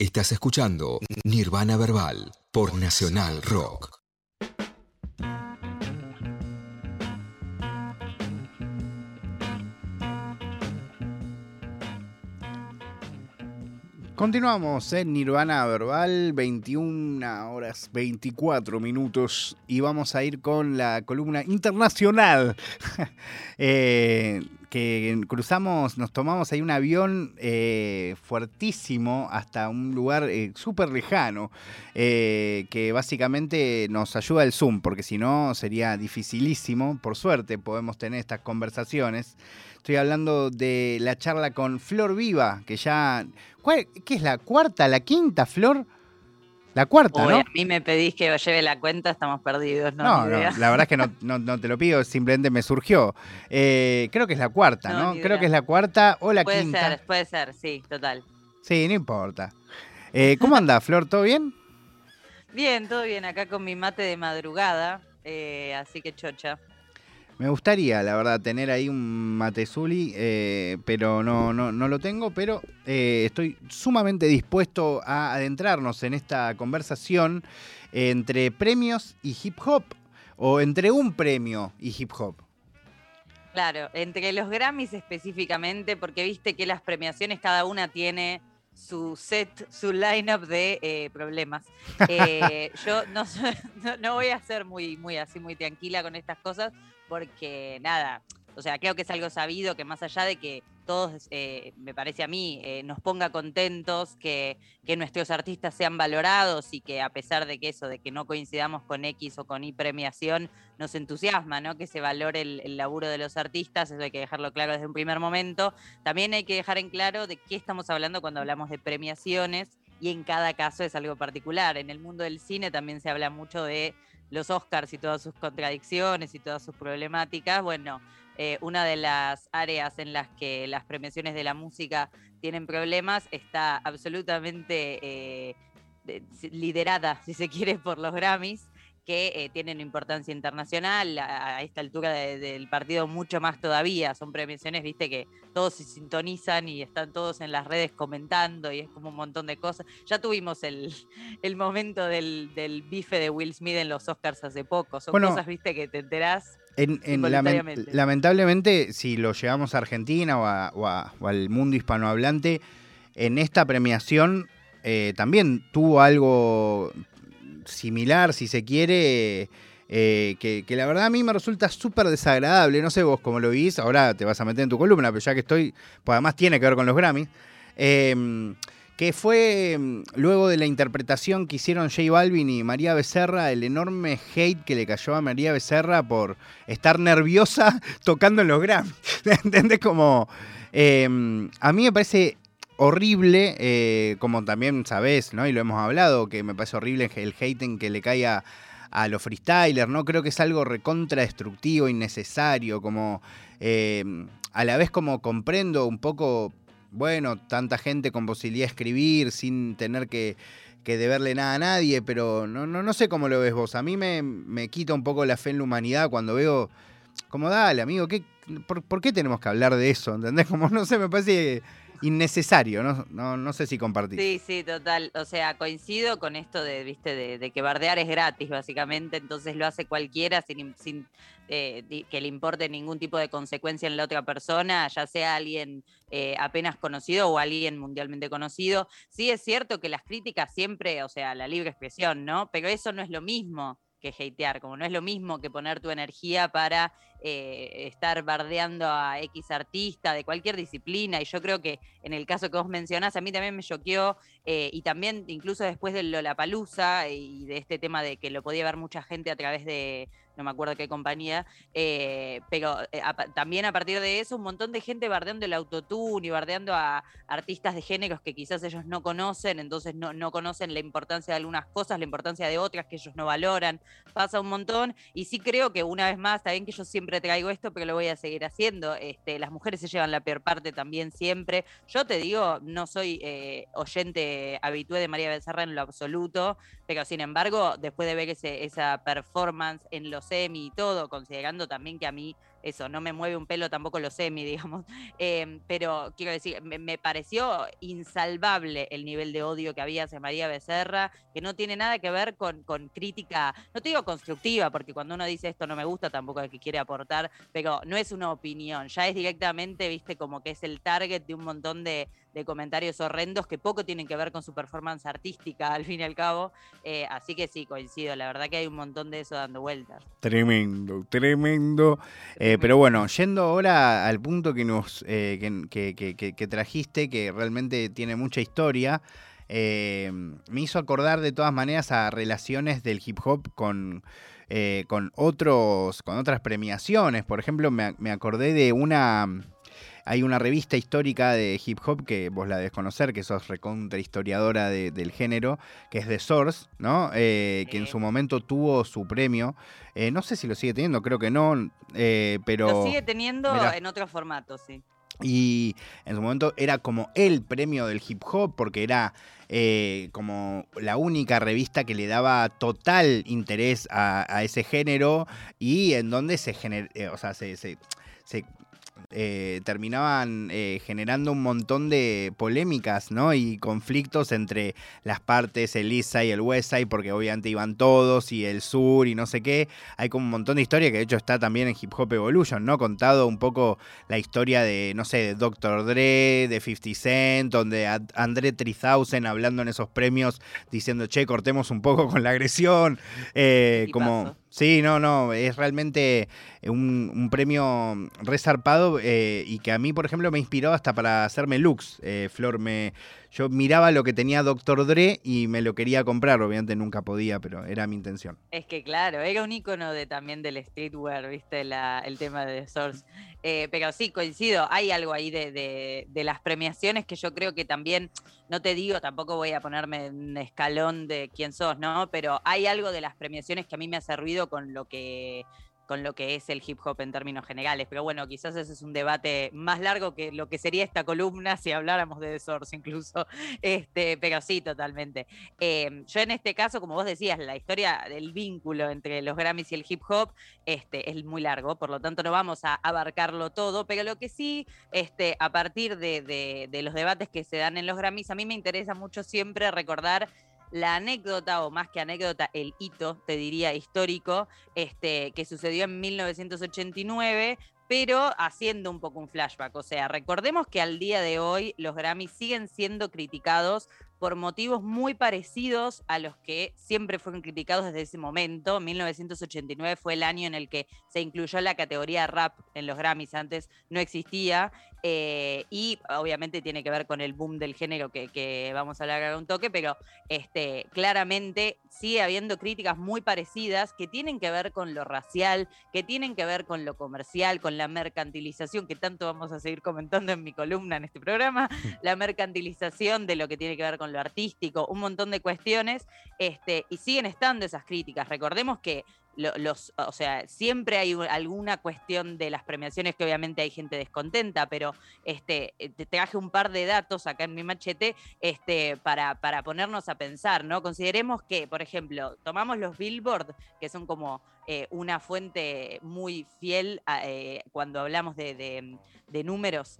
Estás escuchando Nirvana Verbal por Nacional Rock. Continuamos en Nirvana Verbal, 21 horas 24 minutos y vamos a ir con la columna internacional. Eh, que cruzamos, nos tomamos ahí un avión eh, fuertísimo hasta un lugar eh, súper lejano, que básicamente nos ayuda el Zoom, porque si no sería dificilísimo. Por suerte podemos tener estas conversaciones. Estoy hablando de la charla con Flor Viva, que ya. ¿Qué es la cuarta, la quinta, Flor? La cuarta, ¿no? A mí me pedís que lleve la cuenta, estamos perdidos, ¿no? No, no la verdad es que no, te lo pido, simplemente me surgió. Eh, creo que es la cuarta, ¿no? Creo que es la cuarta o la puede quinta. Puede ser, puede ser, sí, total. Sí, no importa. Eh, ¿Cómo anda, Flor? ¿Todo bien? Bien, todo bien, acá con mi mate de madrugada, eh, así que chocha. Me gustaría, la verdad, tener ahí un Matezuli, eh, pero no, no, no, lo tengo, pero eh, estoy sumamente dispuesto a adentrarnos en esta conversación entre premios y hip hop, o entre un premio y hip hop. Claro, entre los Grammys específicamente, porque viste que las premiaciones cada una tiene su set, su lineup de eh, problemas. yo no, no, voy a ser muy, muy así, muy tranquila con estas cosas, porque nada, o sea, creo que es algo sabido que más allá de que todos, eh, me parece a mí, eh, nos ponga contentos, que, que, nuestros artistas sean valorados y que a pesar de que eso, de que no coincidamos con X o con Y premiación, nos entusiasma, ¿no? Que se valore el, el laburo de los artistas, eso hay que dejarlo claro desde un primer momento. También hay que dejar en claro de qué estamos hablando cuando hablamos de premiaciones y en cada caso es algo particular. En el mundo del cine también se habla mucho de los Oscars y todas sus contradicciones y todas sus problemáticas, bueno, eh, una de las áreas en las que las premiaciones de la música tienen problemas está absolutamente eh, liderada, si se quiere, por los Grammys que eh, tienen importancia internacional, a, esta altura del partido mucho más todavía, son premiaciones, viste, que todos se sintonizan y están todos en las redes comentando y es como un montón de cosas. Ya tuvimos el, momento del, bife de Will Smith en los Oscars hace poco, son cosas, viste, que te enterás. En, lamentablemente, si lo llevamos a Argentina o, al mundo hispanohablante, en esta premiación eh, también tuvo algo similar, si se quiere, eh, que, la verdad a mí me resulta súper desagradable. No sé vos cómo lo vís, ahora te vas a meter en tu columna, pero ya que estoy, pues además tiene que ver con los Grammys. Em, que fue em, luego de la interpretación que hicieron J Balvin y María Becerra, el enorme hate que le cayó a María Becerra por estar nerviosa tocando en los Grammys. ¿Entendés? Como. Em, a mí me parece horrible, eh, como también sabés, ¿no? Y lo hemos hablado, que me parece horrible el hating que le cae a, los freestylers, ¿no? Creo que es algo recontra destructivo, innecesario, como eh, a la vez como comprendo un poco, bueno, tanta gente con posibilidad de escribir sin tener que, deberle nada a nadie, pero no, no, no sé cómo lo ves vos. A mí me, me quita un poco la fe en la humanidad cuando veo, como dale, amigo, ¿qué, por, por, qué tenemos que hablar de eso? ¿Entendés? Como no sé, me parece innecesario, ¿no? No, no sé si compartís. Sí, sí, total. O sea, coincido con esto de, viste, de, que bardear es gratis, básicamente, entonces lo hace cualquiera sin, sin eh, que le importe ningún tipo de consecuencia en la otra persona, ya sea alguien eh, apenas conocido o alguien mundialmente conocido. Sí es cierto que las críticas siempre, o sea, la libre expresión, ¿no? Pero eso no es lo mismo que hatear, como no es lo mismo que poner tu energía para eh, estar bardeando a X artista de cualquier disciplina. Y yo creo que en el caso que vos mencionás, a mí también me choqueó, eh, y también incluso después de Lollapalooza y de este tema de que lo podía ver mucha gente a través de, no me acuerdo qué compañía, eh, pero también a partir de eso un montón de gente bardeando el autotune y bardeando a artistas de géneros que quizás ellos no conocen, entonces no, no conocen la importancia de algunas cosas, la importancia de otras que ellos no valoran, pasa un montón, y sí creo que una vez más, está bien que yo siempre traigo esto, pero lo voy a seguir haciendo. Este, las mujeres se llevan la peor parte también siempre. Yo te digo, no soy eh, oyente habitué de María Becerra en lo absoluto, pero sin embargo, después de ver ese, esa performance en los semi y todo, considerando también que a mí eso, no me mueve un pelo tampoco los semi, digamos. Em, pero quiero decir, me, pareció insalvable el nivel de odio que había hacia María Becerra, que no tiene nada que ver con, con crítica, no te digo constructiva, porque cuando uno dice esto no me gusta, tampoco es que quiere aportar, pero no es una opinión, ya es directamente, viste, como que es el target de un montón de, de comentarios horrendos que poco tienen que ver con su performance artística, al fin y al cabo. Eh, así que sí, coincido. La verdad que hay un montón de eso dando vueltas. Tremendo, tremendo. Eh, pero bueno, yendo ahora al punto que nos eh, que, trajiste, que realmente tiene mucha historia. me hizo acordar de todas maneras a relaciones del hip hop con, con otros con otras premiaciones. Por ejemplo, me acordé de una hay una revista histórica de hip hop que vos la debes conocer, que sos recontra historiadora del género, que es The Source, ¿no? Eh, que en su momento tuvo su premio. Eh, no sé si lo sigue teniendo, creo que no, eh, pero... Lo sigue teniendo en otro formato, sí. Y en su momento era como el premio del hip hop, porque era como la única revista que le daba total interés a, ese género y en donde se, o sea, se, se, eh, terminaban eh, generando un montón de polémicas, ¿no? Y conflictos entre las partes, el East y el West Side, porque obviamente iban todos, y el sur y no sé qué. Hay como un montón de historia que de hecho está también en Hip Hop Evolution, ¿no? Contado un poco la historia de, no sé, de Dr. Dre, de 50 Cent, donde André 3000 hablando en esos premios diciendo, che, cortemos un poco con la agresión. Eh, como Sí, no, no, es realmente un, premio resarpado eh, y que a mí, por ejemplo, me inspiró hasta para hacerme looks. Eh, Flor, me, yo miraba lo que tenía Dr. Dre y me lo quería comprar, obviamente nunca podía, pero era mi intención. Es que claro, era un icono de, también del streetwear, viste, el tema de The Source. Eh, pero sí, coincido, hay algo ahí de, las premiaciones que yo creo que también, no te digo, tampoco voy a ponerme en escalón de quién sos, ¿no? Pero hay algo de las premiaciones que a mí me hace ruido con lo que con lo que es el hip hop en términos generales. Pero bueno, quizás ese es un debate más largo que lo que sería esta columna si habláramos de Source incluso. Este, pero sí, totalmente. Em, yo en este caso, como vos decías, la historia del vínculo entre los Grammys y el hip hop este, es muy largo, por lo tanto no vamos a abarcarlo todo, pero lo que sí, este, a partir de, de los debates que se dan en los Grammys, a mí me interesa mucho siempre recordar la anécdota, o más que anécdota, el hito, te diría, histórico, este, que sucedió en 1989, pero haciendo un poco un flashback. O sea, recordemos que al día de hoy los Grammys siguen siendo criticados por motivos muy parecidos a los que siempre fueron criticados desde ese momento. 1989 fue el año en el que se incluyó la categoría rap en los Grammys, antes no existía, eh, y obviamente tiene que ver con el boom del género que, vamos a hablar ahora un toque, pero este, claramente sigue habiendo críticas muy parecidas que tienen que ver con lo racial, que tienen que ver con lo comercial, con la mercantilización, que tanto vamos a seguir comentando en mi columna en este programa, la mercantilización de lo que tiene que ver con lo artístico, un montón de cuestiones, este, y siguen estando esas críticas. Recordemos que los, o sea, siempre hay alguna cuestión de las premiaciones que obviamente hay gente descontenta, pero este, eh, te traje un par de datos acá en mi machete este, para, para ponernos a pensar, ¿no? Consideremos que, por ejemplo, tomamos los Billboard, que son como eh, una fuente muy fiel eh, cuando hablamos de, de, de números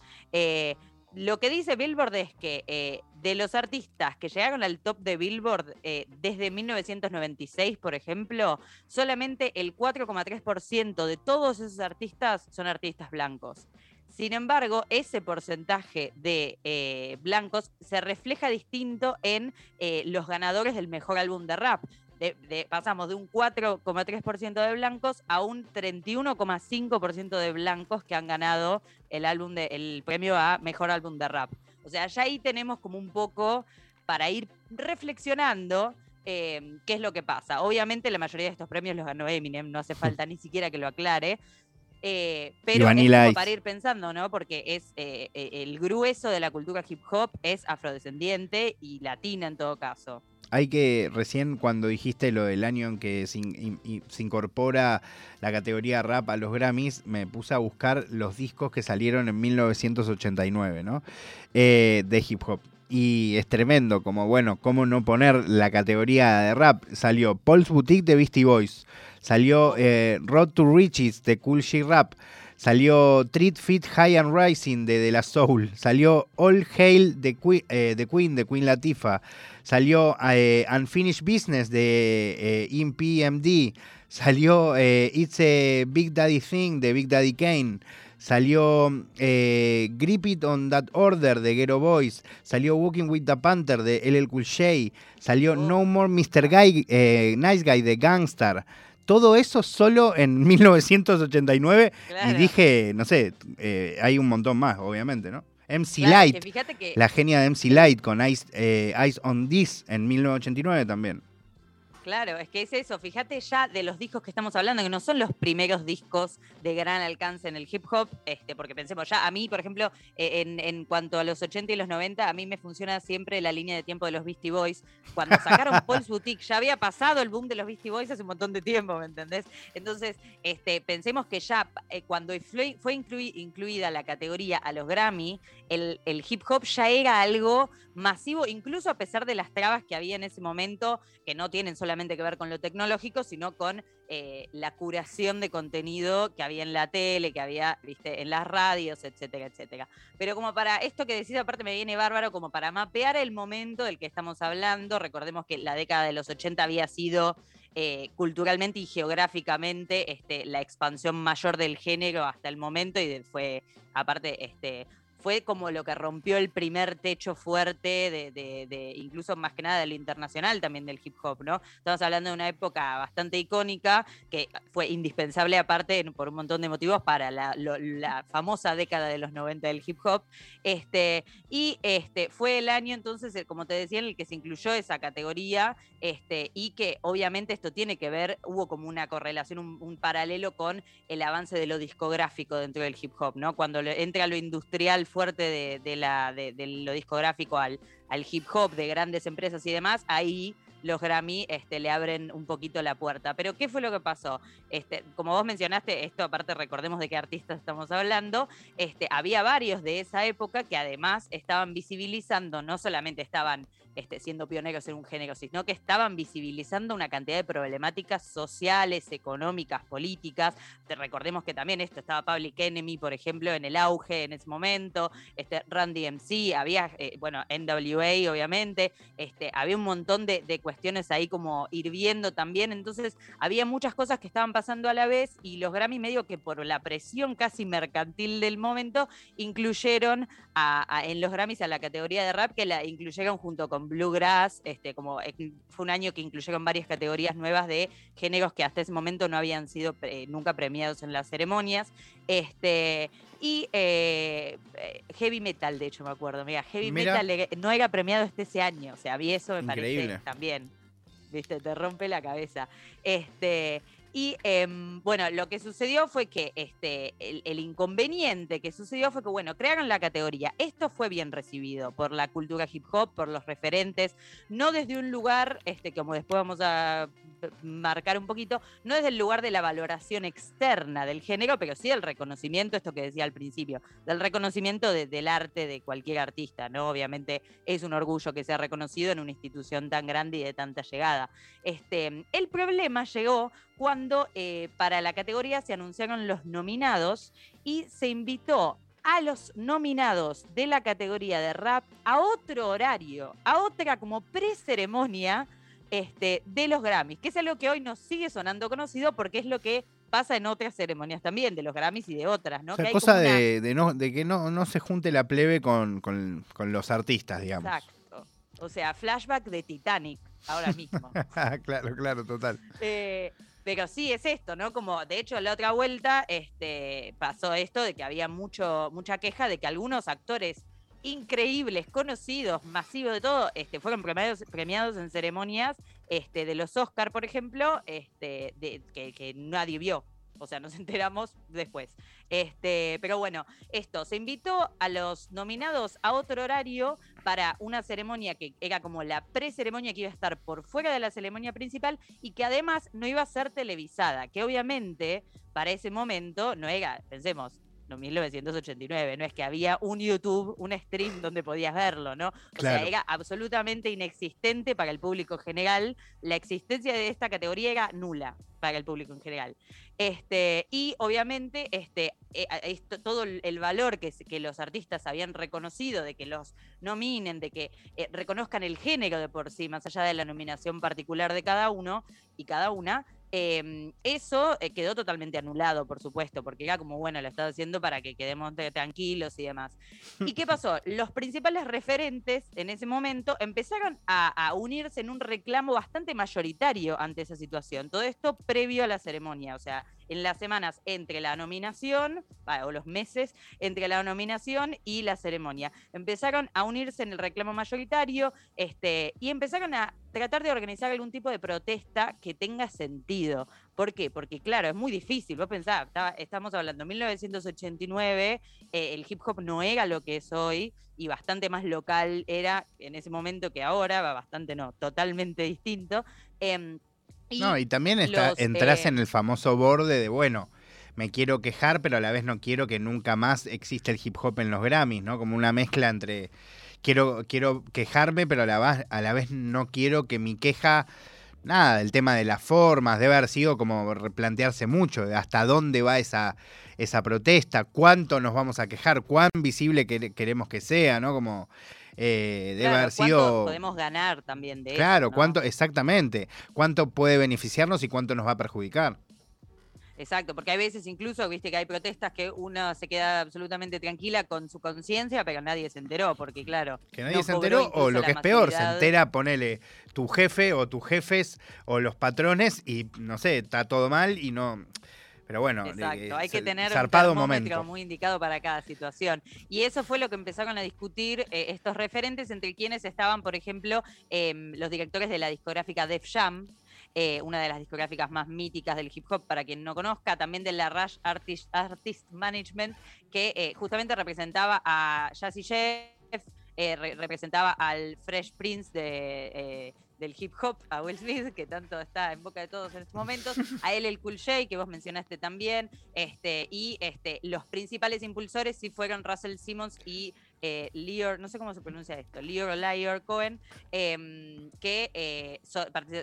lo que dice Billboard es que eh, de los artistas que llegaron al top de Billboard eh, desde 1996, por ejemplo, solamente el 4,3% de todos esos artistas son artistas blancos. Sin embargo, ese porcentaje de eh, blancos se refleja distinto en los ganadores del mejor álbum de rap pasamos de un 4,3% de blancos a un 31,5% de blancos que han ganado el, álbum de, el premio a Mejor Álbum de Rap. O sea, ya ahí tenemos como un poco para ir reflexionando eh, qué es lo que pasa. Obviamente la mayoría de estos premios los ganó Eminem, no hace falta ni siquiera que lo aclare. Eh, pero es para ir pensando, ¿no? Porque es eh, el grueso de la cultura hip hop es afrodescendiente y latina en todo caso hay que, recién cuando dijiste lo del año en que se, incorpora la categoría rap a los Grammys, me puse a buscar los discos que salieron en 1989, ¿no? Eh, de hip hop. Y es tremendo, como bueno, ¿cómo no poner la categoría de rap? Salió Paul's Boutique de Beastie Boys, salió eh, Road to Riches de Cool She Rap, Salió Treat Fit High and Rising de De La Soul. Salió All Hail the Queen, eh, the Queen de Queen Latifah. Salió eh, Unfinished Business de eh, IMPMD. Salió It's a Big Daddy Thing de Big Daddy Kane. Salió Grip It on That Order de Ghetto Boys. Salió Walking with the Panther de LL Cool J. Salió oh. No More Mr. Guy, Nice Guy de Gangstar todo eso solo en 1989 y dije, no sé, eh, hay un montón más, obviamente, ¿no? MC Light, la genia de MC Light con Ice, eh, Ice on This en 1989 también. Claro, es que es eso. Fíjate ya de los discos que estamos hablando, que no son los primeros discos de gran alcance en el hip hop, este, porque pensemos ya, a mí, por ejemplo, eh, en, cuanto a los 80 y los 90, a mí me funciona siempre la línea de tiempo de los Beastie Boys. Cuando sacaron Paul's Boutique, ya había pasado el boom de los Beastie Boys hace un montón de tiempo, ¿me entendés? Entonces, este, pensemos que ya eh, cuando fue, fue incluida la categoría a los Grammy, el, el hip hop ya era algo masivo, incluso a pesar de las trabas que había en ese momento, que no tienen solamente que ver con lo tecnológico, sino con eh, la curación de contenido que había en la tele, que había ¿viste? en las radios, etcétera, etcétera. Pero como para esto que decís, aparte me viene bárbaro, como para mapear el momento del que estamos hablando, recordemos que la década de los 80 había sido eh, culturalmente y geográficamente este, la expansión mayor del género hasta el momento y fue aparte este, fue como lo que rompió el primer techo fuerte de, incluso más que nada del internacional también del hip hop, ¿no? Estamos hablando de una época bastante icónica que fue indispensable aparte por un montón de motivos para la, famosa década de los 90 del hip hop. Este, y este, fue el año entonces, eh, como te decía, en el que se incluyó esa categoría este, y que obviamente esto tiene que ver, hubo como una correlación, un, paralelo con el avance de lo discográfico dentro del hip hop, ¿no? Cuando entra lo industrial fuerte de, la, de, lo discográfico al, hip hop de grandes empresas y demás, ahí los Grammy este, le abren un poquito la puerta. Pero ¿qué fue lo que pasó? Este, como vos mencionaste, esto aparte recordemos de qué artistas estamos hablando, este, había varios de esa época que además estaban visibilizando, no solamente estaban este, siendo pioneros en un género, sino que estaban visibilizando una cantidad de problemáticas sociales, económicas, políticas. Te recordemos que también esto estaba Public Enemy, por ejemplo, en el auge en ese momento, este, Randy MC, había, eh, bueno, NWA, obviamente, este, había un montón de, cuestiones ahí como hirviendo también, entonces había muchas cosas que estaban pasando a la vez y los Grammy medio que por la presión casi mercantil del momento incluyeron en los Grammys a la categoría de rap que la incluyeron junto con Bluegrass, este, como eh, fue un año que incluyeron varias categorías nuevas de géneros que hasta ese momento no habían sido eh, nunca premiados en las ceremonias. Este, y eh, heavy metal, de hecho, me acuerdo. Mira, heavy metal no era premiado este ese año. O sea, vi eso, me parece también. Viste, te rompe la cabeza. Este, y em, bueno, lo que sucedió fue que este, el, inconveniente que sucedió fue que, bueno, crearon la categoría. Esto fue bien recibido por la cultura hip hop, por los referentes, no desde un lugar, este, como después vamos a marcar un poquito, no desde el lugar de la valoración externa del género, pero sí el reconocimiento, esto que decía al principio, del reconocimiento del arte de cualquier artista, ¿no? Obviamente es un orgullo que sea reconocido en una institución tan grande y de tanta llegada. Este, el problema llegó cuando eh, para la categoría se anunciaron los nominados y se invitó a los nominados de la categoría de rap a otro horario, a otra como pre-ceremonia este, de los Grammys, que es algo que hoy nos sigue sonando conocido porque es lo que pasa en otras ceremonias también, de los Grammys y de otras, ¿no? O cosa de, que no, no, se junte la plebe con, con los artistas, digamos. Exacto. O sea, flashback de Titanic ahora mismo. claro, claro, total. Eh, pero sí es esto, ¿no? Como de hecho la otra vuelta este, pasó esto de que había mucho, mucha queja de que algunos actores increíbles, conocidos, masivos de todo, este, fueron premiados, premiados en ceremonias este, de los Oscar, por ejemplo, este, que, que nadie vio o sea, nos enteramos después. Este, pero bueno, esto, se invitó a los nominados a otro horario para una ceremonia que era como la pre-ceremonia que iba a estar por fuera de la ceremonia principal y que además no iba a ser televisada, que obviamente para ese momento no era, pensemos, no 1989, no es que había un YouTube, un stream donde podías verlo, ¿no? O sea, era absolutamente inexistente para el público general, la existencia de esta categoría era nula para el público en general. Este, y obviamente este, eh, todo el valor que, que, los artistas habían reconocido, de que los nominen, de que eh, reconozcan el género de por sí, más allá de la nominación particular de cada uno y cada una, Em, eso eh, quedó totalmente anulado, por supuesto, porque era como, bueno, lo estaba haciendo para que quedemos tranquilos y demás. ¿Y qué pasó? Los principales referentes en ese momento empezaron a, unirse en un reclamo bastante mayoritario ante esa situación. Todo esto previo a la ceremonia, o sea, en las semanas entre la nominación, o los meses entre la nominación y la ceremonia. Empezaron a unirse en el reclamo mayoritario este, y empezaron a tratar de organizar algún tipo de protesta que tenga sentido. ¿Por qué? Porque claro, es muy difícil. Vos pensás, estamos hablando de 1989, eh, el hip hop no era lo que es hoy y bastante más local era en ese momento que ahora, bastante no, totalmente distinto. Em, y no, y también entras eh, en el famoso borde de, bueno, me quiero quejar, pero a la vez no quiero que nunca más exista el hip hop en los Grammys, ¿no? Como una mezcla entre quiero, quiero quejarme, pero a la, vez, a la vez no quiero que mi queja, nada, el tema de las formas, debe haber sido como replantearse mucho, hasta dónde va esa, esa protesta, cuánto nos vamos a quejar, cuán visible queremos que sea, ¿no? Como eh, debe haber sido. podemos ganar también de claro, eso. cuánto, exactamente. Cuánto puede beneficiarnos y cuánto nos va a perjudicar. Exacto, porque hay veces incluso, viste, que hay protestas que uno se queda absolutamente tranquila con su conciencia, pero nadie se enteró, porque claro. Que nadie se enteró, o lo que es peor, se entera, ponele tu jefe o tus jefes o los patrones y no sé, está todo mal y no. Pero bueno, Exacto. hay que tener un termómetro muy indicado para cada situación. Y eso fue lo que empezaron a discutir eh, estos referentes, entre quienes estaban, por ejemplo, em, los directores de la discográfica Def Jam, eh, una de las discográficas más míticas del hip hop, para quien no conozca, también de la Rush Artist, Artist Management, que eh, justamente representaba a Jazzy Jeff, eh, representaba al Fresh Prince de, del hip hop, a Will Smith, que tanto está en boca de todos en estos momentos, a él el Cool J, que vos mencionaste también, este, y este, los principales impulsores sí fueron Russell Simmons y eh, Leor, no sé cómo se pronuncia esto, Leor o Lior Cohen, em, que eh,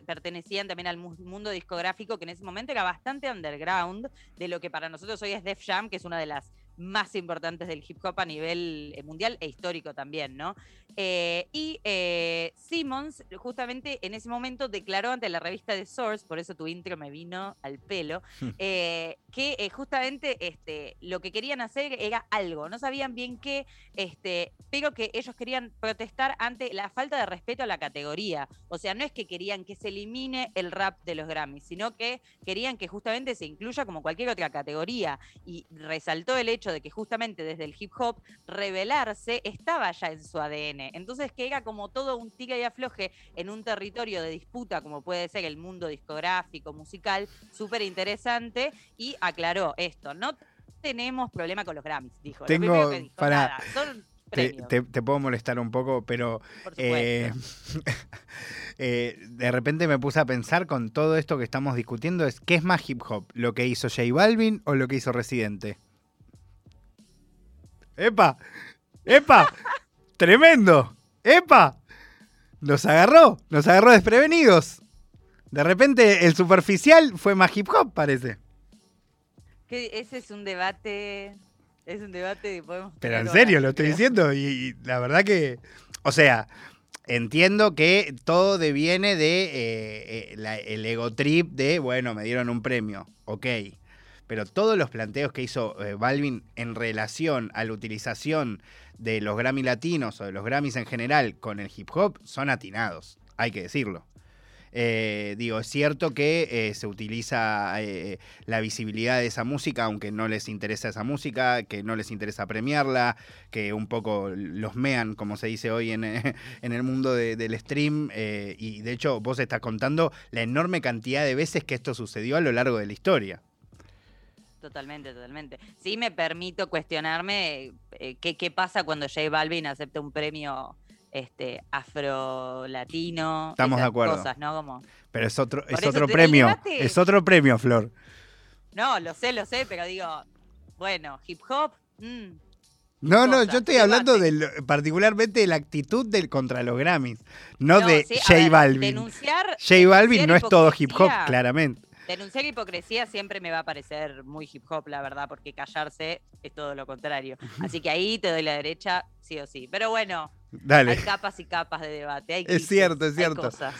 pertenecían también al mundo discográfico que en ese momento era bastante underground de lo que para nosotros hoy es Def Jam, que es una de las más importantes del hip hop a nivel eh, mundial e histórico también, ¿no? Eh, y eh, Simmons, justamente en ese momento, declaró ante la revista The Source, por eso tu intro me vino al pelo, que justamente este, lo que querían hacer era algo, no sabían bien qué, este, pero que ellos querían protestar ante la falta de respeto a la categoría. O sea, no es que querían que se elimine el rap de los Grammys, sino que querían que justamente se incluya como cualquier otra categoría. Y resaltó el hecho de que justamente desde el hip hop revelarse estaba ya en su ADN. Entonces que era como todo un tira y afloje en un territorio de disputa como puede ser el mundo discográfico, musical, súper interesante y aclaró esto, no tenemos problema con los Grammys, dijo. Tengo, para... te, te, puedo molestar un poco, pero eh, eh, de repente me puse a pensar con todo esto que estamos discutiendo, es ¿qué es más hip hop? ¿Lo que hizo J Balvin o lo que hizo Residente? ¡Epa! ¡Epa! ¡Tremendo! ¡Epa! Nos agarró, nos agarró desprevenidos. De repente el superficial fue más hip hop, parece. Que ese es un debate. Es un debate podemos. Pero en serio, lo estoy diciendo. Y, la verdad que. O sea, entiendo que todo deviene de eh, eh, el ego trip de, bueno, me dieron un premio. Ok pero todos los planteos que hizo eh, Balvin en relación a la utilización de los Grammy latinos o de los Grammys en general con el hip hop son atinados, hay que decirlo. Eh, digo, es cierto que eh, se utiliza la visibilidad de esa música, aunque no les interesa esa música, que no les interesa premiarla, que un poco los mean, como se dice hoy en, en el mundo del stream. y de hecho, vos estás contando la enorme cantidad de veces que esto sucedió a lo largo de la historia. Totalmente, totalmente. Sí me permito cuestionarme eh, qué, pasa cuando J Balvin acepta un premio este afro-latino. Estamos de acuerdo. Cosas, ¿no? Como... Pero es otro, es otro premio. Es otro premio, Flor. No, lo sé, lo sé, pero digo, bueno, hip hop, mm, No, no, yo estoy hablando de lo- particularmente de la actitud del contra los Grammys, no, no, de sí, J ver, Balvin. Denunciar, J Balvin denunciar no es todo hip hop, claramente. Denunciar hipocresía siempre me va a parecer muy hip hop, la verdad, porque callarse es todo lo contrario. Así que ahí te doy la derecha, sí o sí. Pero bueno, Dale, hay capas y capas de debate. hay Es cierto, es hay cierto. cosas.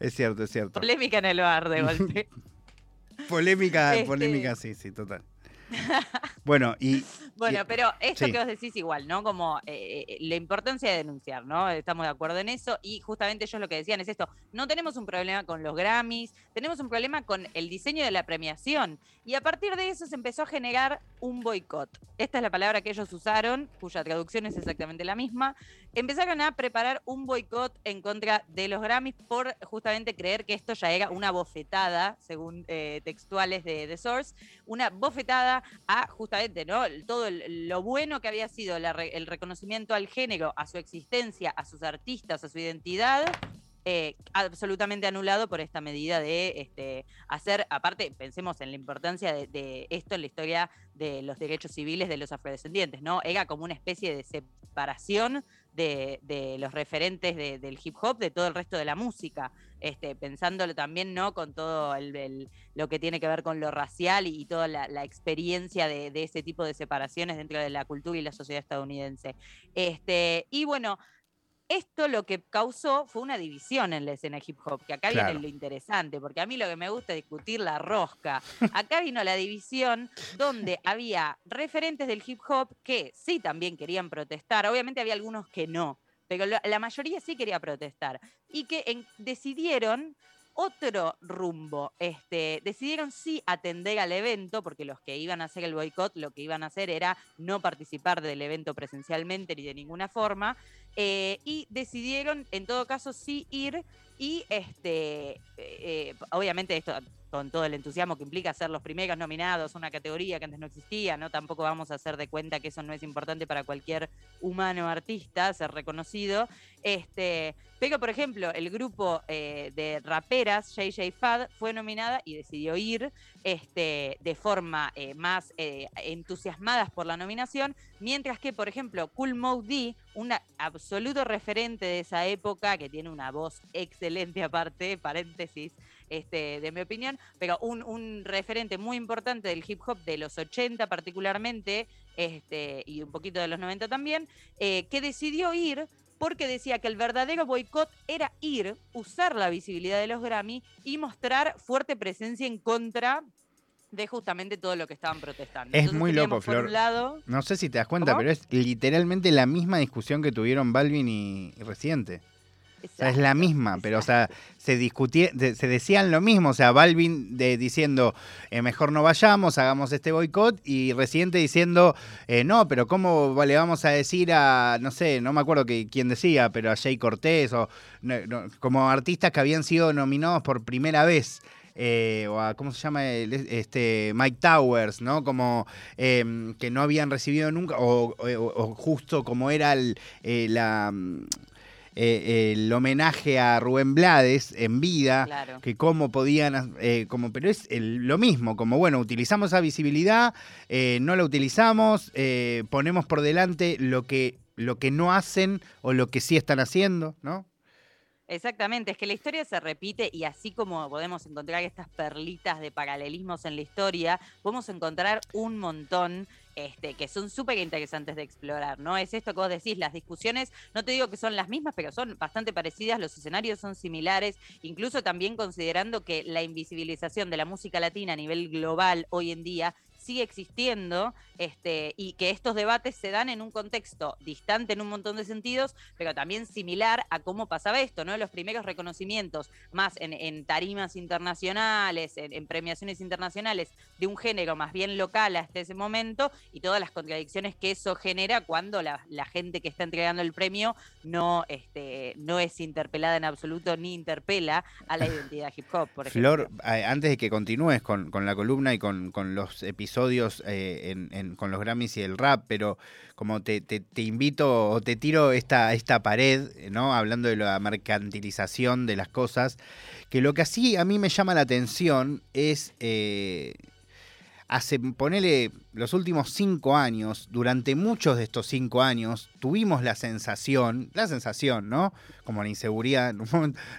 es cierto, es cierto. Polémica en el bar de golpe. Polémica, Este- polémica, sí, sí, total. Bueno, y Bueno, Y- pero esto sí. que vos decís igual, ¿no? Como eh, eh, la importancia de denunciar, ¿no? Estamos de acuerdo en eso. Y justamente ellos lo que decían es esto, no tenemos un problema con los Grammys, tenemos un problema con el diseño de la premiación. Y a partir de eso se empezó a generar un boicot. Esta es la palabra que ellos usaron, cuya traducción es exactamente la misma. Empezaron a preparar un boicot en contra de los Grammys por justamente creer que esto ya era una bofetada, según eh, textuales de Source, una bofetada a justamente ¿no? todo lo bueno que había sido la el reconocimiento al género, a su existencia, a sus artistas, a su identidad, eh, absolutamente anulado por esta medida de este, hacer, aparte, pensemos en la importancia de, esto en la historia de los derechos civiles de los afrodescendientes, ¿no? Era como una especie de separación de, los referentes de- del hip hop de todo el resto de la música, este, pensándolo también, ¿no? Con todo el- lo que tiene que ver con lo racial y, toda la, la experiencia de, de ese tipo de separaciones dentro de la cultura y la sociedad estadounidense. Este, y bueno, esto lo que causó fue una división en la escena hip hop, que acá Claro. viene lo interesante, porque a mí lo que me gusta es discutir la rosca. Acá vino la división donde había referentes del hip hop que sí también querían protestar, obviamente había algunos que no, pero la, mayoría sí quería protestar, y que en- decidieron otro rumbo. Este, decidieron sí atender al evento, porque los que iban a hacer el boicot lo que iban a hacer era no participar del evento presencialmente ni de ninguna forma, eh, y decidieron en todo caso sí ir y este, eh, eh, obviamente esto con todo el entusiasmo que implica ser los primeros nominados, una categoría que antes no existía, ¿no? Tampoco vamos a hacer de cuenta que eso no es importante para cualquier humano artista, ser reconocido. Este, pero, por ejemplo, el grupo eh, de raperas, JJ Fad, fue nominada y decidió ir este, de forma eh, más eh, entusiasmadas por la nominación, mientras que, por ejemplo, Cool Mode D, un absoluto referente de esa época, que tiene una voz excelente aparte, paréntesis, este, de mi opinión, pero un, un referente muy importante del hip hop de los 80 particularmente, este, y un poquito de los 90 también, eh, que decidió ir porque decía que el verdadero boicot era ir, usar la visibilidad de los Grammy y mostrar fuerte presencia en contra de justamente todo lo que estaban protestando. Es Entonces muy loco, Flor. lado, no sé si te das cuenta, ¿Cómo? pero es literalmente la misma discusión que tuvieron Balvin y, y Residente. O sea, es la misma, pero o sea, se discutía, se decían lo mismo, o sea, Balvin de, diciendo eh, mejor no vayamos, hagamos este boicot, y Residente diciendo eh, no, pero cómo le vamos a decir a, no sé, no me acuerdo que, quién decía, pero a Jay Cortés o no, no, como artistas que habían sido nominados por primera vez. eh, o a, ¿cómo se llama? el- este, Mike Towers, ¿no? Como em, que no habían recibido nunca, o, o- o justo como era el, eh, la, eh, el homenaje a Rubén Blades en vida, claro. que cómo podían, eh, como, pero es el- lo mismo, como bueno, utilizamos esa visibilidad, eh, no la utilizamos, ponemos por delante lo que, lo que no hacen o lo que sí están haciendo, ¿no? Exactamente, es que la historia se repite y así como podemos encontrar estas perlitas de paralelismos en la historia, podemos encontrar un montón este, que son súper interesantes de explorar, ¿no? Es esto que vos decís, las discusiones, no te digo que son las mismas, pero son bastante parecidas, los escenarios son similares, incluso también considerando que la invisibilización de la música latina a nivel global hoy en día sigue existiendo este, y que estos debates se dan en un contexto distante en un montón de sentidos, pero también similar a cómo pasaba esto, ¿no? Los primeros reconocimientos más en, en tarimas internacionales, en, en premiaciones internacionales de un género más bien local hasta ese momento y todas las contradicciones que eso genera cuando la, la gente que está entregando el premio no, este, no es interpelada en absoluto ni interpela a la identidad hip hop, por ejemplo. Flor, eh, antes de que continúes con, con la columna y con, con los episodios eh, con los Grammys y el rap, pero como te invito o te tiro esta, esta pared, ¿no? Hablando de la mercantilización de las cosas, que lo que así a mí me llama la atención es... eh, hace, ponele, los últimos cinco años, durante muchos de estos cinco años, tuvimos la sensación, la sensación, ¿no? Como la inseguridad, no,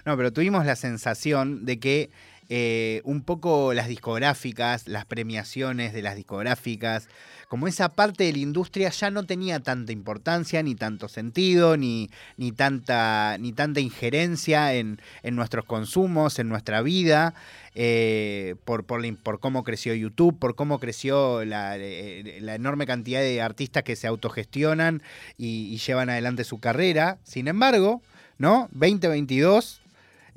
pero tuvimos la sensación de que eh, un poco las discográficas, las premiaciones de las discográficas, como esa parte de la industria ya no tenía tanta importancia, ni tanto sentido, ni, ni, tanta, ni tanta injerencia en, en nuestros consumos, en nuestra vida. Eh, por, por, cómo creció YouTube, por cómo creció la, eh, enorme cantidad de artistas que se autogestionan y, y, llevan adelante su carrera. Sin embargo, ¿no? 2022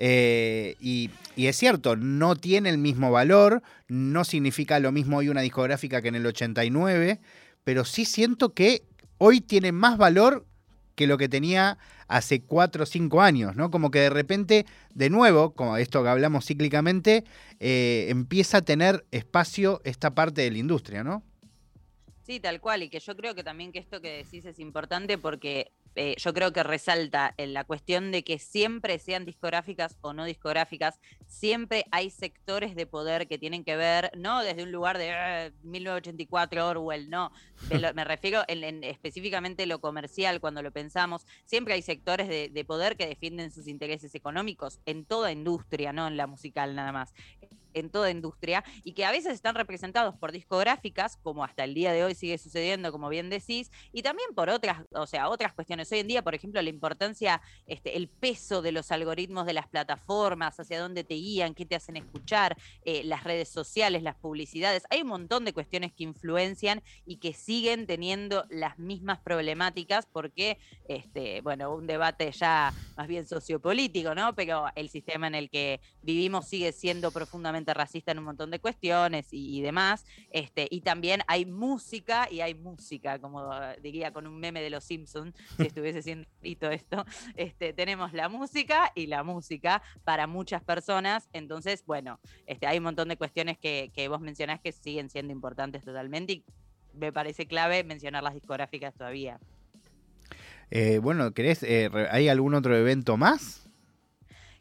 eh, y, es cierto, no tiene el mismo valor, no significa lo mismo hoy una discográfica que en el 89, pero sí siento que hoy tiene más valor que lo que tenía hace 4 o 5 años, ¿no? Como que de repente, de nuevo, como esto que hablamos cíclicamente, eh, empieza a tener espacio esta parte de la industria, ¿no? Sí, tal cual, y que yo creo que también que esto que decís es importante porque eh, yo creo que resalta en la cuestión de que siempre sean discográficas o no discográficas, siempre hay sectores de poder que tienen que ver, no desde un lugar de 1984 ah, Orwell, no, me refiero en, específicamente lo comercial cuando lo pensamos, siempre hay sectores de poder que defienden sus intereses económicos en toda industria, no en la musical nada más en toda industria y que a veces están representados por discográficas, como hasta el día de hoy sigue sucediendo, como bien decís, y también por otras, o sea, otras cuestiones. Hoy en día, por ejemplo, la importancia, este, el peso de los algoritmos de las plataformas, hacia dónde te guían, qué te hacen escuchar, eh, las redes sociales, las publicidades. Hay un montón de cuestiones que influencian y que siguen teniendo las mismas problemáticas porque, este, bueno, un debate ya más bien sociopolítico, ¿no? Pero el sistema en el que vivimos sigue siendo profundamente racista en un montón de cuestiones y, demás. Este, y también hay música y hay música, como diría con un meme de los Simpsons, si estuviese siendo esto. Este, tenemos la música y la música para muchas personas. Entonces, bueno, este, hay un montón de cuestiones que, que vos mencionás que siguen siendo importantes totalmente y me parece clave mencionar las discográficas todavía. Eh, bueno, ¿querés, eh, ¿hay algún otro evento más?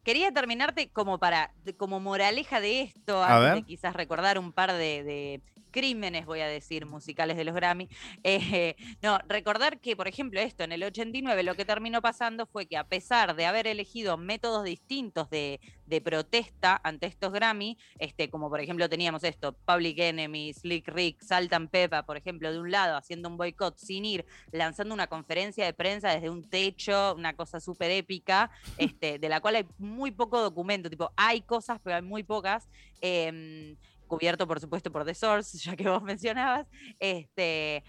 Quería terminarte como para, como moraleja de esto, antes de quizás recordar un par de, crímenes, voy a decir, musicales de los Grammy. Eh, no, recordar que, por ejemplo, esto en el 89 lo que terminó pasando fue que a pesar de haber elegido métodos distintos de, protesta ante estos Grammy, este, como por ejemplo teníamos esto, Public Enemy, Slick Rick, Saltan Pepa, por ejemplo, de un lado haciendo un boicot sin ir, lanzando una conferencia de prensa desde un techo, una cosa súper épica, este, de la cual hay muy poco documento, tipo, hay cosas, pero hay muy pocas. Em, cubierto por supuesto por The Source, ya que vos mencionabas, este,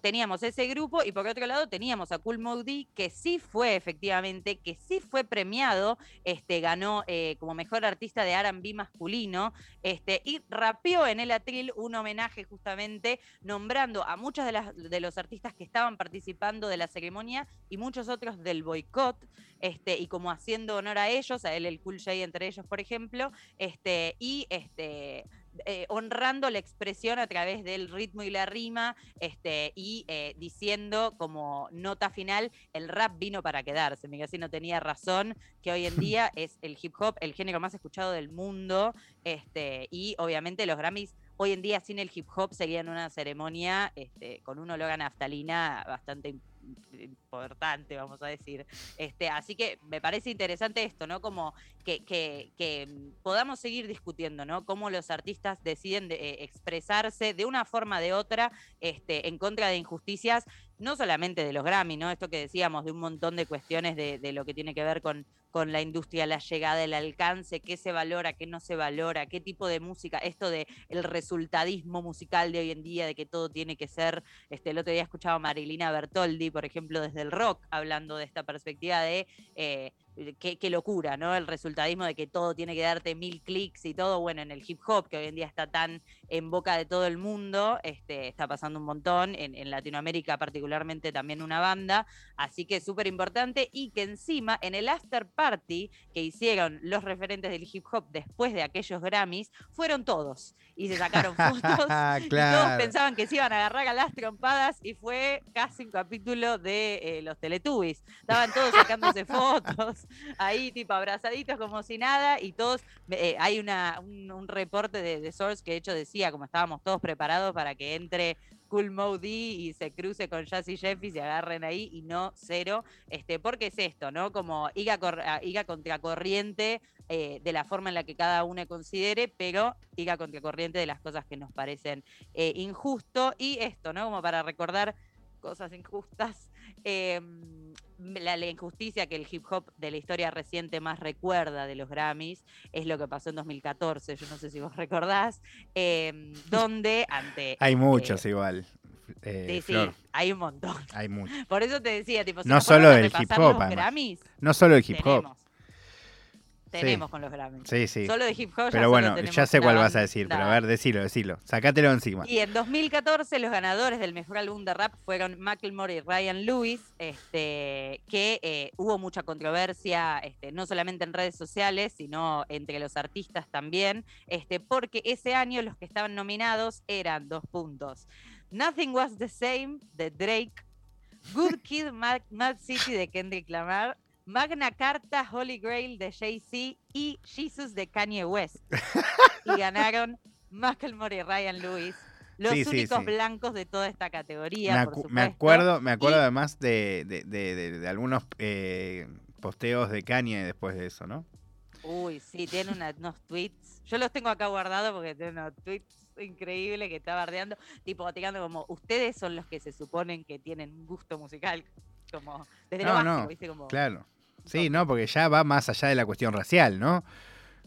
teníamos ese grupo y por otro lado teníamos a Cool Moody que sí fue efectivamente, que sí fue premiado, este, ganó eh, como mejor artista de R&B masculino este, y rapeó en el atril un homenaje justamente nombrando a muchos de, los artistas que estaban participando de la ceremonia y muchos otros del boicot. Este, y como haciendo honor a ellos, a él el Cool J entre ellos, por ejemplo, este, y este, eh, honrando la expresión a través del ritmo y la rima, este, y eh, diciendo como nota final, el rap vino para quedarse. Miguel no tenía razón, que hoy en día es el hip hop el género más escuchado del mundo, este, y obviamente los Grammys hoy en día sin el hip hop serían una ceremonia este, con un olor a naftalina bastante importante importante, vamos a decir. Este, así que me parece interesante esto, ¿no? Como que, que, podamos seguir discutiendo, ¿no? Cómo los artistas deciden de, eh, expresarse de una forma o de otra este, en contra de injusticias, no solamente de los Grammy, ¿no? Esto que decíamos, de un montón de cuestiones de, de lo que tiene que ver con, con la industria, la llegada, el alcance, qué se valora, qué no se valora, qué tipo de música, esto de el resultadismo musical de hoy en día, de que todo tiene que ser, este, el otro día escuchaba a Marilina Bertoldi, por ejemplo, desde el rock, hablando de esta perspectiva de eh, eh, qué, locura, ¿no? El resultadismo de que todo tiene que darte mil clics y todo, bueno, en el hip hop, que hoy en día está tan en boca de todo el mundo, este, está pasando un montón, en, Latinoamérica particularmente también una banda, así que súper importante y que encima en el after party que hicieron los referentes del hip hop después de aquellos Grammys, fueron todos y se sacaron fotos. y todos pensaban que se iban a agarrar a las trompadas y fue casi un capítulo de eh, los Teletubbies. Estaban todos sacándose fotos. Ahí tipo abrazaditos como si nada y todos, eh, hay una, un, reporte de, de Source que de hecho decía, como estábamos todos preparados para que entre Cool Mode y se cruce con Jeffy y se agarren ahí y no cero, este, porque es esto, ¿no? Como IGA, IGA contracorriente eh, de la forma en la que cada uno considere, pero IGA contracorriente de las cosas que nos parecen eh, injusto y esto, ¿no? Como para recordar cosas injustas. Em, la, injusticia que el hip hop de la historia reciente más recuerda de los Grammys es lo que pasó en 2014, yo no sé si vos recordás, em, donde ante... Hay muchos eh, igual. Eh, sí, sí, hay un montón. Hay muchos. Por eso te decía, tipo, no solo del hip hop, no solo el hip hop tenemos con los Grammys. Sí, sí. Solo de hip hop. Pero bueno, ya sé cuál vas a decir, pero a ver, decilo, decilo. Sacátelo encima. Y en 2014 los ganadores del mejor álbum de rap fueron Macklemore y Ryan Lewis, este, que eh, hubo mucha controversia, este, no solamente en redes sociales, sino entre los artistas también, este, porque ese año los que estaban nominados eran dos puntos. Nothing Was the Same de Drake, Good Kid, Mad, Mad City de Kendrick Lamar Magna Carta Holy Grail de Jay-Z y Jesus de Kanye West. y ganaron Macklemore y Ryan Lewis. Los únicos blancos de toda esta categoría. Me, acuerdo, me acuerdo además de, algunos eh, posteos de Kanye después de eso, ¿no? Uy, sí, tiene unos tweets. Yo los tengo acá guardados porque tiene unos tweets increíbles que está bardeando, tipo tirando como ustedes son los que se suponen que tienen un gusto musical, como desde lo básico, ¿viste? Como, claro. Sí, no, porque ya va más allá de la cuestión racial, ¿no?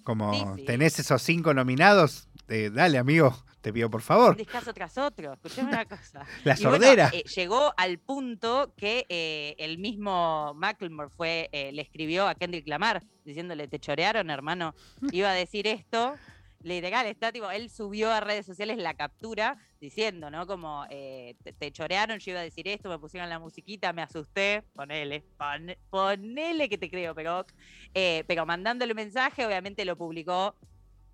Como tenés esos cinco nominados, eh, dale, amigo, te pido por favor. Un discazo tras otro, escuchame una cosa. la sordera. Eh, llegó al punto que eh, el mismo Macklemore fue, le escribió a Kendrick Lamar diciéndole, te chorearon, hermano. Iba a decir esto literal, está tipo, él subió a redes sociales la captura diciendo, ¿no? Como eh, te, chorearon, yo iba a decir esto, me pusieron la musiquita, me asusté, ponele, ponele que te creo, pero, eh, pero mandándole un mensaje, obviamente lo publicó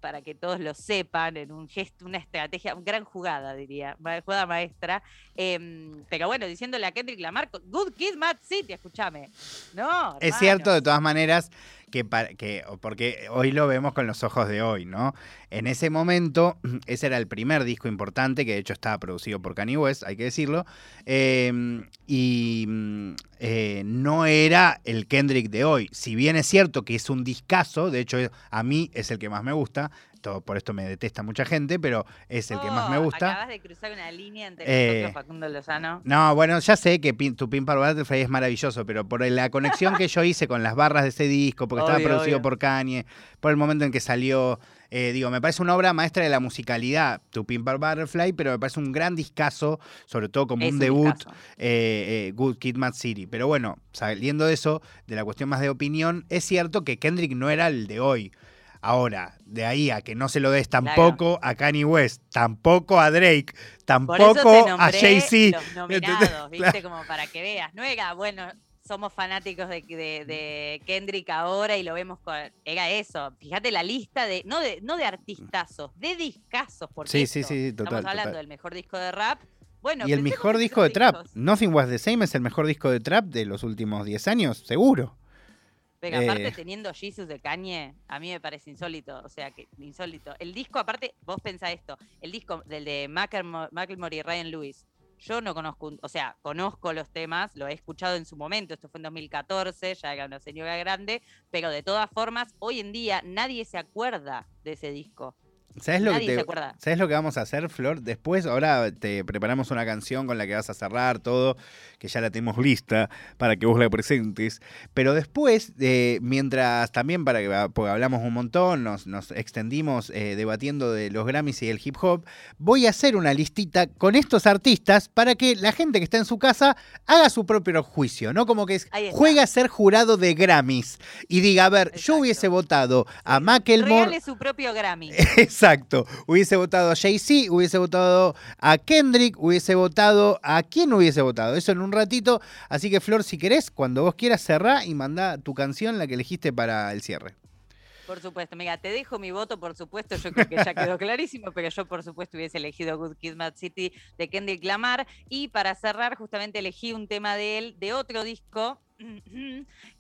para que todos lo sepan, en un gesto, una estrategia, una gran jugada, diría, jugada maestra. Em, pero bueno, diciéndole a Kendrick Lamar, Good Kid, Mad City, escúchame. No. Es cierto, de todas maneras, que, que, porque hoy lo vemos con los ojos de hoy, ¿no? En ese momento, ese era el primer disco importante, que de hecho estaba producido por Kanye West, hay que decirlo, em, y mm, eh, no era el Kendrick de hoy. Si bien es cierto que es un discazo, de hecho a mí es el que más me gusta, por esto me detesta mucha gente, pero es el que más me oh, gusta. Acabas de cruzar una línea entre eh, Facundo Lozano. No, bueno, ya sé que tu Pimpa Butterfly es maravilloso, pero por la conexión que yo hice con las barras de ese disco, porque estaba producido por Kanye, por el momento en que salió, eh, digo, me parece una obra maestra de la musicalidad, Tu Pimpa Butterfly, pero me parece un gran discazo, sobre todo como un, debut, eh, Good Kid Mad City. Pero bueno, saliendo de eso, de la cuestión más de opinión, es cierto que Kendrick no era el de hoy. Ahora, de ahí a que no se lo des tampoco a Kanye West, tampoco a Drake, tampoco a Jay-Z. Los nominados, ¿viste? Como para que veas. No era, bueno, somos fanáticos de, Kendrick ahora y lo vemos con. Era eso. Fíjate la lista de. No de, no de artistazos, de discazos, porque sí, sí, sí, total, estamos hablando del mejor disco de rap. Bueno, y el mejor disco de trap. Nothing Was the Same es el mejor disco de trap de los últimos 10 años, seguro. Pero aparte, eh. teniendo Jesus de Kanye, a mí me parece insólito. O sea, que insólito. El disco, aparte, vos pensá esto: el disco del de Macklemore y Ryan Lewis. Yo no conozco, o sea, conozco los temas, lo he escuchado en su momento, esto fue en 2014, ya era una señora grande, pero de todas formas, hoy en día nadie se acuerda de ese disco. ¿Sabes lo, que ¿Sabes lo que vamos a hacer, Flor? Después, ahora te preparamos una canción con la que vas a cerrar todo, que ya la tenemos lista para que vos la presentes. Pero después, eh, mientras también, para que porque hablamos un montón, nos, nos extendimos eh, debatiendo de los Grammys y el hip hop, voy a hacer una listita con estos artistas para que la gente que está en su casa haga su propio juicio, ¿no? Como que juegue a ser jurado de Grammys y diga, a ver, yo hubiese votado a Macklemore. Regale su propio Grammy. Exacto. Hubiese votado a Jay-Z, hubiese votado a Kendrick, hubiese votado a quién hubiese votado. Eso en un ratito. Así que, Flor, si querés, cuando vos quieras, cerrá y mandá tu canción, la que elegiste para el cierre. Por supuesto, mira, te dejo mi voto, por supuesto, yo creo que ya quedó clarísimo, pero yo por supuesto hubiese elegido Good Kid Mad City de Kendrick Lamar y para cerrar justamente elegí un tema de él, de otro disco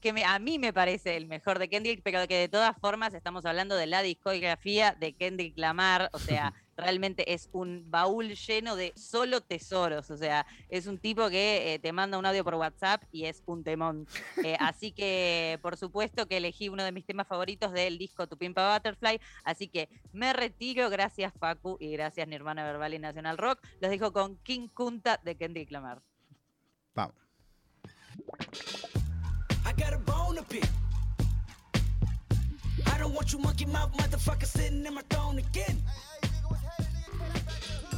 que me, a mí me parece el mejor de Kendrick, pero que de todas formas estamos hablando de la discografía de Kendrick Lamar, o sea, realmente es un baúl lleno de solo tesoros, o sea, es un tipo que eh, te manda un audio por WhatsApp y es un temón. Eh, así que, por supuesto que elegí uno de mis temas favoritos del disco Tu Pimpa Butterfly, así que me retiro, gracias Facu y gracias Nirvana Verbal y Nacional Rock. Los dejo con King Kunta de Kendrick Lamar. Vamos. I got a bone to pick. I don't want you monkey mouth motherfucker sitting in my throne again. Hey, hey, nigga,